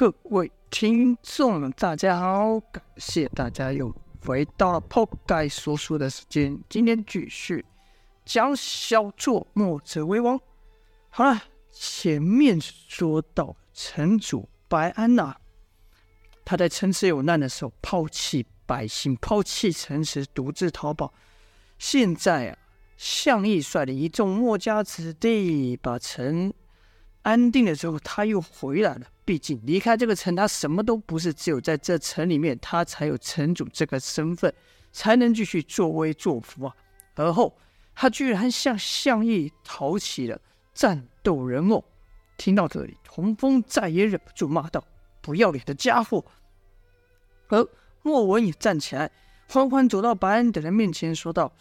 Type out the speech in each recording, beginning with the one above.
各位听众，大家好，感谢大家又回到了破盖说书的时间。今天继续讲小作墨者为王。好了，前面说到城主白安呐、他在城池有难的时候抛弃百姓，抛弃城池，独自逃跑。现在啊，项义率领一众墨家子弟把城安定了之后，他又回来了。毕竟离开这个城，他什么都不是，只有在这城里面，他才有城主这个身份，才能继续作威作福啊。而后，他居然向项义讨起了战斗人偶。听到这里，童风再也忍不住骂道：“不要脸的家伙！”而莫文也站起来，缓缓走到白安等人面前，说道：“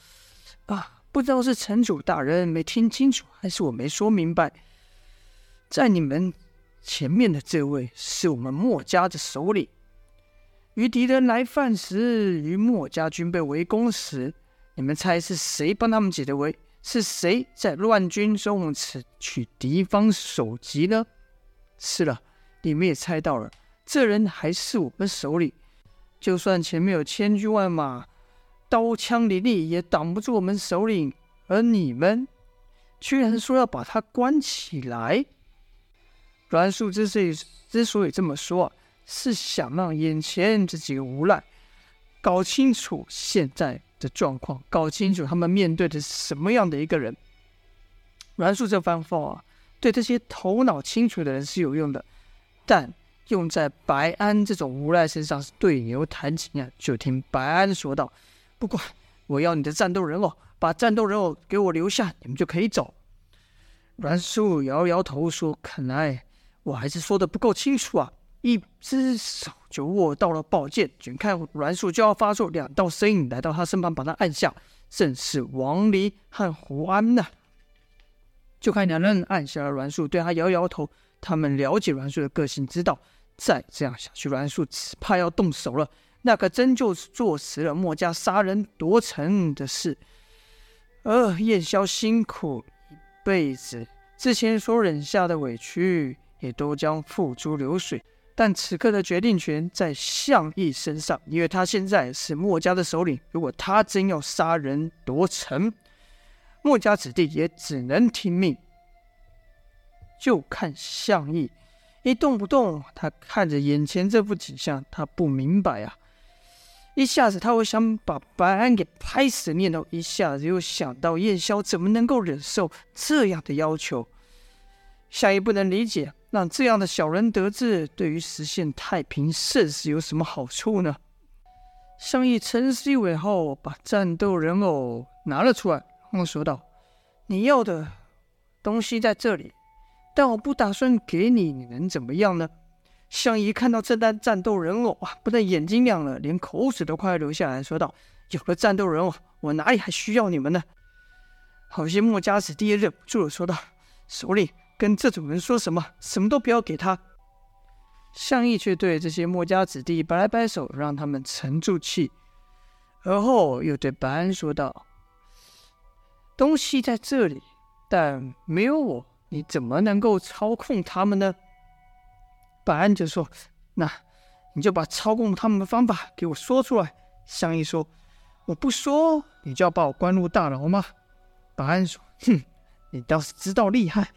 啊，不知道是城主大人没听清楚，还是我没说明白。”在你们前面的这位是我们墨家的首领。与敌人来犯时，与墨家军被围攻时，你们猜是谁帮他们解的围？是谁在乱军中此取敌方首级呢？是了，你们也猜到了，这人还是我们首领。就算前面有千军万马，刀枪林立，也挡不住我们首领。而你们，居然说要把他关起来！阮树之所以之所以这么说，是想让眼前这几个无赖搞清楚现在的状况，搞清楚他们面对的是什么样的一个人。阮树这番话啊，对这些头脑清楚的人是有用的，但用在白安这种无赖身上是对牛弹琴啊！就听白安说道：“不管，我要你的战斗人偶，把战斗人偶给我留下，你们就可以走。”阮树摇摇头说：“看来。”我还是说的不够清楚啊！一只手就握到了宝剑，眼看阮树就要发作，两道身影来到他身旁，把他按下，正是王离和胡安呐。就看两人按下了阮树，对他摇摇头。他们了解阮树的个性，知道再这样下去，阮树只怕要动手了。那可真就是坐实了墨家杀人夺城的事。呃，燕霄辛苦一辈子，之前所忍下的委屈。也都将付诸流水，但此刻的决定权在项义身上，因为他现在是墨家的首领。如果他真要杀人夺城，墨家子弟也只能听命。就看项义一动不动，他看着眼前这幅景象，他不明白啊！一下子他会想把白安给拍死的念头，一下子又想到燕霄怎么能够忍受这样的要求？项义不能理解。让这样的小人得志，对于实现太平盛世有什么好处呢？项义沉思一会后，把战斗人偶拿了出来，然后说道：“你要的东西在这里，但我不打算给你，你能怎么样呢？”项义看到这单战斗人偶啊，不但眼睛亮了，连口水都快要流下来，说道：“有了战斗人偶，我哪里还需要你们呢？”好些墨家子弟也忍不住了，说道：“首领。”跟这种人说什么，什么都不要给他。项义却对这些墨家子弟摆来摆手，让他们沉住气，而后又对白安说道：“东西在这里，但没有我，你怎么能够操控他们呢？”白安就说：“那你就把操控他们的方法给我说出来。”项义说：“我不说，你就要把我关入大牢吗？”白安说：“哼，你倒是知道厉害。”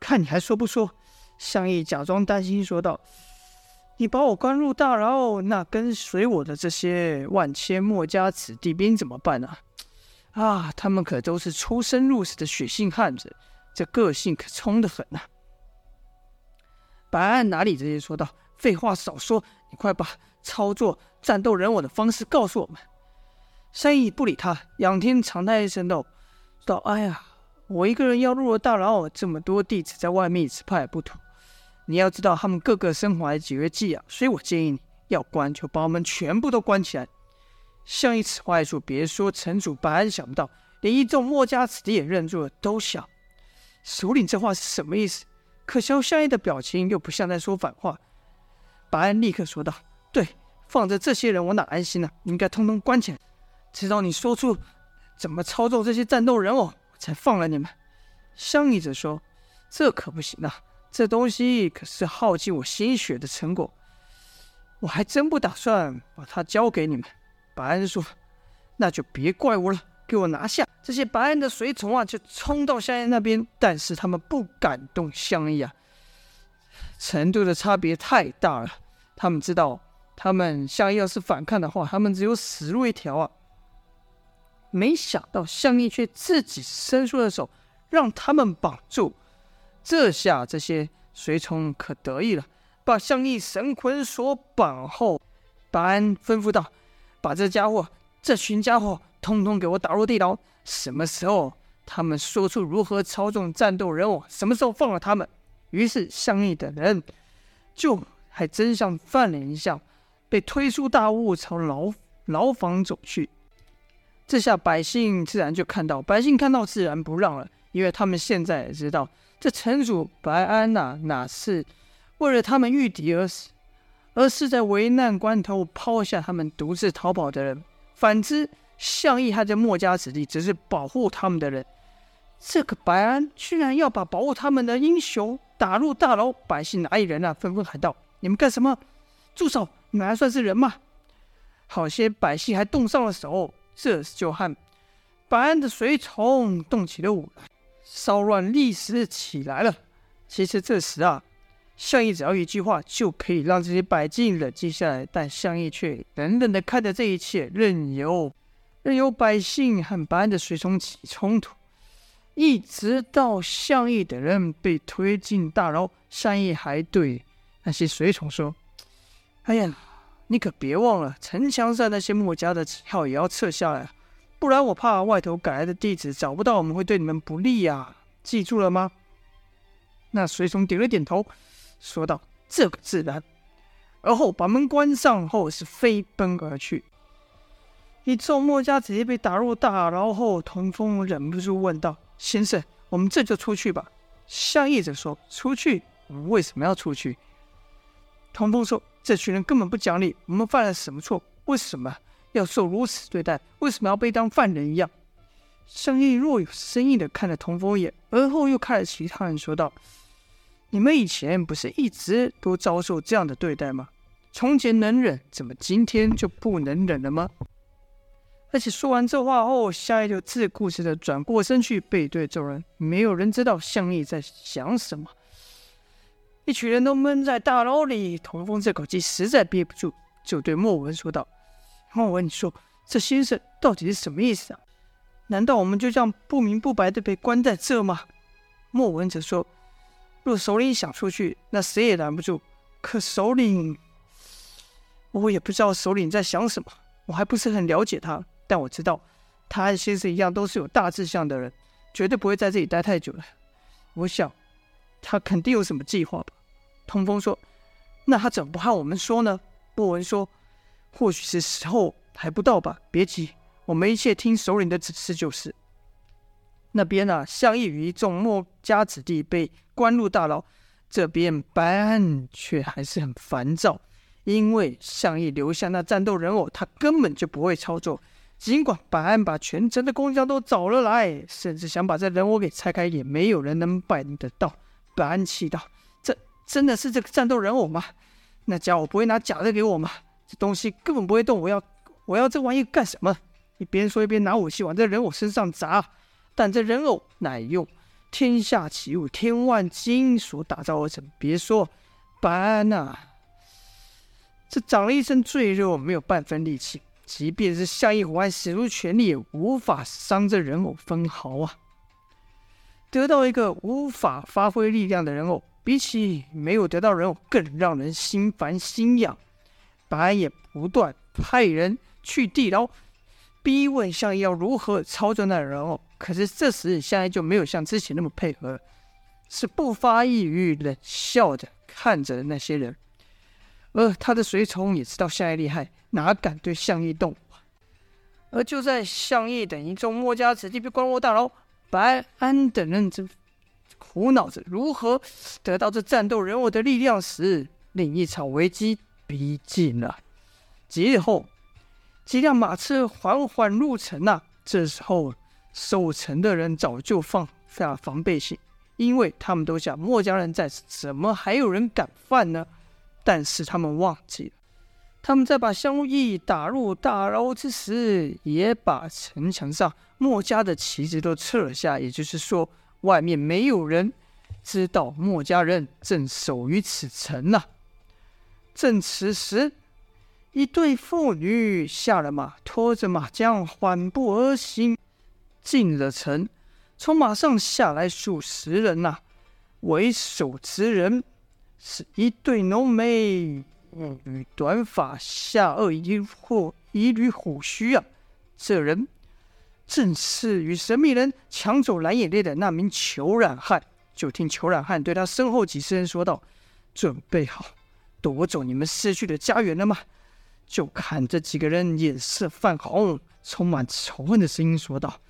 看你还说不说？项义假装担心说道：“你把我关入大牢，那跟随我的这些万千墨家子弟兵怎么办呢？啊？他们可都是出生入死的血性汉子，这个性可冲得很呐、”白安哪里这些说道：“废话少说，你快把操作战斗人偶的方式告诉我们。”项义不理他，仰天长叹一声道：“道，哎呀。”我一个人要入了大牢，这么多弟子在外面，只怕也不妥。你要知道，他们个个身怀绝技啊，所以我建议你要关，就把我们全部都关起来。项义此话一出，别说城主白安想不到，连一众墨家子弟也愣住了，都想首领这话是什么意思？可笑项义的表情又不像在说反话。白安立刻说道：“对，放着这些人，我哪安心呢、啊？应该通通关起来，直到你说出怎么操纵这些战斗人偶。”才放了你们。项义则说：“这可不行啊！这东西可是耗尽我心血的成果，我还真不打算把它交给你们。”白安说：“那就别怪我了，给我拿下！”这些白安的随从啊，就冲到香叶那边，但是他们不敢动香叶啊，程度的差别太大了。他们知道，他们香叶要是反抗的话，他们只有死路一条啊。没想到项义却自己伸出了手，让他们绑住。这下这些随从可得意了，把项义神捆锁绑后，白安吩咐道。把这家伙、这群家伙通通给我打入地牢。什么时候他们说出如何操纵战斗人偶，什么时候放了他们。于是相义等人就还真像犯人一样，被推出大雾，朝牢牢房走去。这下百姓自然就看到，百姓看到自然不让了，因为他们现在也知道，这城主白安呐、啊，哪是为了他们御敌而死。而是在危难关头抛下他们独自逃跑的人。反之，项义和这墨家子弟只是保护他们的人。这个白安居然要把保护他们的英雄打入大牢，百姓哪里人啊？纷纷喊道：“你们干什么？住手！你们还算是人吗？”好些百姓还动上了手，这就和白安的随从动起了武来，骚乱立时起来了。其实这时啊。项义只要一句话就可以让这些百姓冷静下来，但项义却冷冷的看着这一切，任由任由百姓和白安的随从起冲突，一直到项义等人被推进大牢，项义还对那些随从说：“哎呀，你可别忘了城墙上那些墨家的旗号也要撤下来，不然我怕外头赶来的弟子找不到我们，会对你们不利呀，记住了吗？”那随从点了点头。说道：“这个自然。”而后把门关上后，是飞奔而去。一众墨家子弟被打入大牢后，童风忍不住问道：“先生，我们这就出去吧？”相义者说：“出去？我们为什么要出去？”童风说：“这群人根本不讲理，我们犯了什么错？为什么要受如此对待？为什么要被当犯人一样？”相义若有深意的看了童风一眼，而后又看了其他人，说道。你们以前不是一直都遭受这样的对待吗？从前能忍，怎么今天就不能忍了吗？而且说完这话后，相义就自顾自的转过身去，背对众人。没有人知道相义在想什么。一群人都闷在大牢里，童风这口气实在憋不住，就对莫文说道：“莫文，你说这先生到底是什么意思啊？难道我们就这样不明不白的被关在这吗？”莫文则说。若首领想出去，那谁也拦不住。可首领，我也不知道首领在想什么，我还不是很了解他。但我知道，他和先生一样，都是有大志向的人，绝对不会在这里待太久了。我想，他肯定有什么计划吧。通风说：“那他怎么不和我们说呢？”莫文说：“或许是时候还不到吧。别急，我们一切听首领的指示就是。”那边呢、啊，项义与一众墨家子弟被关入大牢，这边白安却还是很烦躁，因为项义留下那战斗人偶，他根本就不会操作。尽管白安把全城的工匠都找了来，甚至想把这人偶给拆开，也没有人能办得到。白安气道：“真的是这个战斗人偶吗？那家伙不会拿假的给我吗？这东西根本不会动，我要我要这玩意干什么？”一边说一边拿武器往这人偶身上砸。但这人偶乃用天下奇物天万金所打造而成。别说白安呐，这长了一身赘肉，没有半分力气。即便是项义还使出全力，也无法伤这人偶分毫啊！得到一个无法发挥力量的人偶，比起没有得到人偶更让人心烦心痒。白安也不断派人去地牢，逼问相义要如何操作那人偶。可是这时，相义就没有像之前那么配合，是不发一语，冷笑着看着那些人。而他的随从也知道相义厉害，哪敢对相义动武？而就在相义等一众墨家子弟被关入大牢，白安等人正苦恼着如何得到这战斗人物的力量时，另一场危机逼近了。几日后，几辆马车缓缓入城呐、啊。这时候。守城的人早就放下防备心，因为他们都想墨家人在此，怎么还有人敢犯呢？但是他们忘记了，他们在把香义打入大牢之时，也把城墙上墨家的旗帜都撤了下，也就是说，外面没有人知道墨家人正守于此城呢。正此时，一对妇女下了马，拖着马缰缓步而行，进了城。从马上下来数十人呐、为首之人是一对浓眉、一缕短发、下颚一或一缕胡须啊。这人正是与神秘人抢走蓝眼泪的那名裘染汉。就听裘染汉对他身后几十人说道：“准备好。”夺走你们失去的家园了吗？就看这几个人脸色泛红，充满仇恨的声音说道：“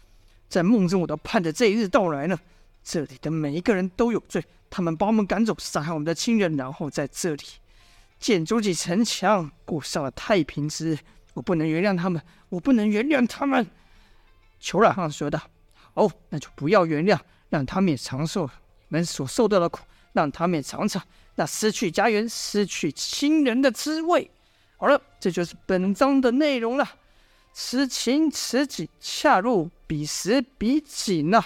在梦中我都盼着这一日到来呢。这里的每一个人都有罪，他们把我们赶走，杀害我们的亲人，然后在这里建筑起城墙，过上了太平之日。我不能原谅他们，我不能原谅他们。”裘染汉说道：“好，那就不要原谅，让他们也尝受你们所受到的苦，让他们也尝尝。”那失去家园、失去亲人的滋味。好了，这就是本章的内容了。此情此景，恰如彼时彼景呐。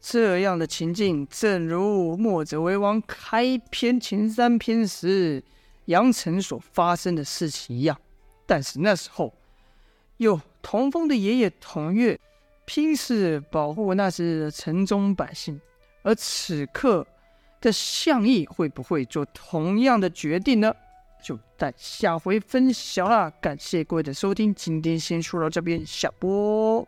这样的情境，正如墨者为王开篇前三篇时杨城所发生的事情一样。但是那时候，又童风的爷爷童月拼死保护那时城中百姓，而此刻。的项义会不会做同样的决定呢？就待下回分晓啦！感谢各位的收听，今天先说到这边，下播。